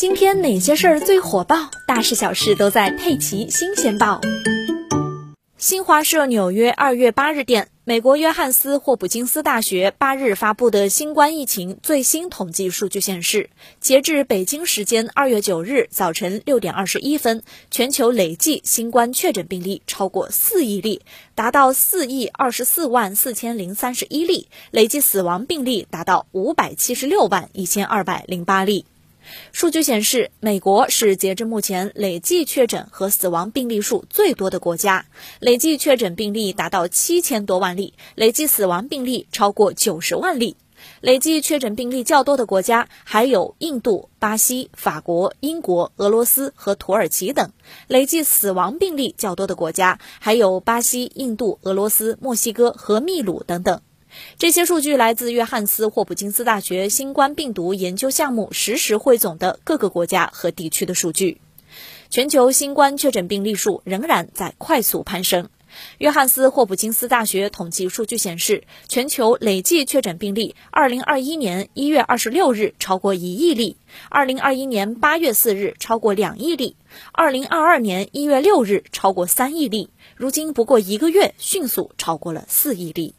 今天哪些事儿最火爆？大事小事都在《佩奇新鲜报》。新华社纽约二月八日电，美国约翰斯霍普金斯大学八日发布的新冠疫情最新统计数据显示，截至北京时间二月九日早晨六点二十一分，全球累计新冠确诊病例超过四亿例，达到四亿二十四万四千零三十一例，累计死亡病例达到五百七十六万一千二百零八例。数据显示，美国是截至目前累计确诊和死亡病例数最多的国家，累计确诊病例达到七千多万例，累计死亡病例超过九十万例。累计确诊病例较多的国家还有印度、巴西、法国、英国、俄罗斯和土耳其等；累计死亡病例较多的国家还有巴西、印度、俄罗斯、墨西哥和秘鲁等等。这些数据来自约翰斯霍普金斯大学新冠病毒研究项目实时汇总的各个国家和地区的数据。全球新冠确诊病例数仍然在快速攀升。约翰斯霍普金斯大学统计数据显示，全球累计确诊病例，二零二一年一月二十六日超过一亿例，二零二一年八月四日超过两亿例，二零二二年一月六日超过三亿例，如今不过一个月，迅速超过了四亿例。